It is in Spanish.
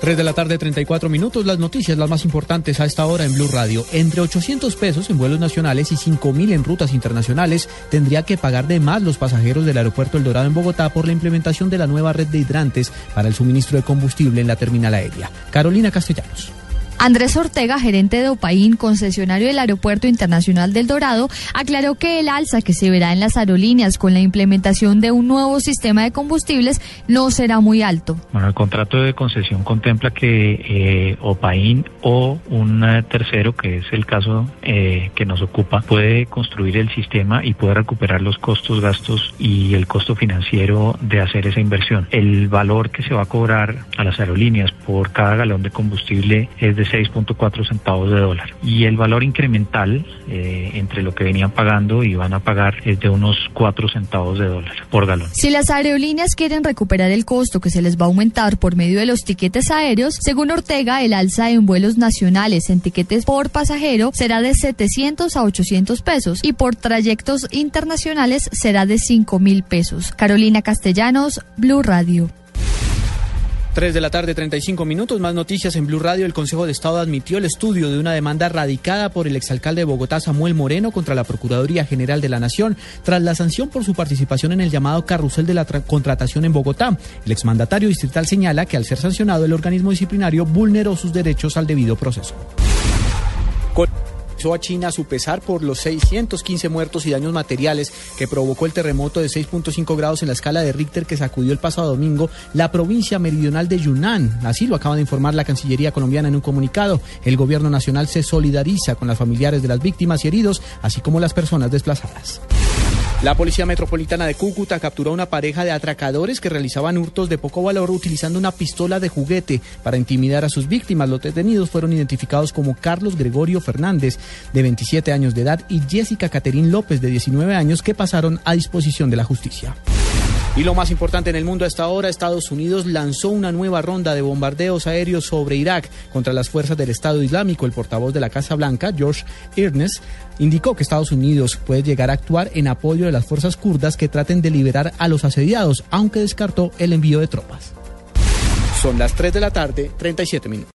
3 de la tarde, 34 minutos. Las noticias, las más importantes a esta hora en Blue Radio. Entre 800 pesos en vuelos nacionales y 5 mil en rutas internacionales tendría que pagar de más los pasajeros del aeropuerto El Dorado en Bogotá por la implementación de la nueva red de hidrantes para el suministro de combustible en la terminal aérea. Carolina Castellanos. Andrés Ortega, gerente de Opaín, concesionario del Aeropuerto Internacional del Dorado, aclaró que el alza que se verá en las aerolíneas con la implementación de un nuevo sistema de combustibles no será muy alto. Bueno, el contrato de concesión contempla que eh, Opaín o un eh, tercero, que es el caso eh, que nos ocupa, puede construir el sistema y puede recuperar los costos, gastos y el costo financiero de hacer esa inversión. El valor que se va a cobrar a las aerolíneas por cada galón de combustible es de 6.4 centavos de dólar. Y el valor incremental eh, entre lo que venían pagando y van a pagar es de unos 4 centavos de dólar por galón. Si las aerolíneas quieren recuperar el costo que se les va a aumentar por medio de los tiquetes aéreos, según Ortega, el alza en vuelos nacionales en tiquetes por pasajero será de 700 a 800 pesos y por trayectos internacionales será de 5 mil pesos. Carolina Castellanos, Blue Radio. 3 de la tarde, 35 minutos. Más noticias en Blue Radio. El Consejo de Estado admitió el estudio de una demanda radicada por el exalcalde de Bogotá, Samuel Moreno, contra la Procuraduría General de la Nación, tras la sanción por su participación en el llamado carrusel de la contratación en Bogotá. El exmandatario distrital señala que al ser sancionado, el organismo disciplinario vulneró sus derechos al debido proceso a China su pesar por los 615 muertos y daños materiales que provocó el terremoto de 6.5 grados en la escala de Richter que sacudió el pasado domingo la provincia meridional de Yunnan. Así lo acaba de informar la Cancillería colombiana en un comunicado. El gobierno nacional se solidariza con las familiares de las víctimas y heridos, así como las personas desplazadas. La Policía Metropolitana de Cúcuta capturó a una pareja de atracadores que realizaban hurtos de poco valor utilizando una pistola de juguete para intimidar a sus víctimas. Los detenidos fueron identificados como Carlos Gregorio Fernández, de 27 años de edad, y Jessica Caterín López, de 19 años, que pasaron a disposición de la justicia. Y lo más importante en el mundo hasta ahora, Estados Unidos lanzó una nueva ronda de bombardeos aéreos sobre Irak contra las fuerzas del Estado Islámico. El portavoz de la Casa Blanca, George Ernest, indicó que Estados Unidos puede llegar a actuar en apoyo de las fuerzas kurdas que traten de liberar a los asediados, aunque descartó el envío de tropas. Son las 3 de la tarde, 37 minutos.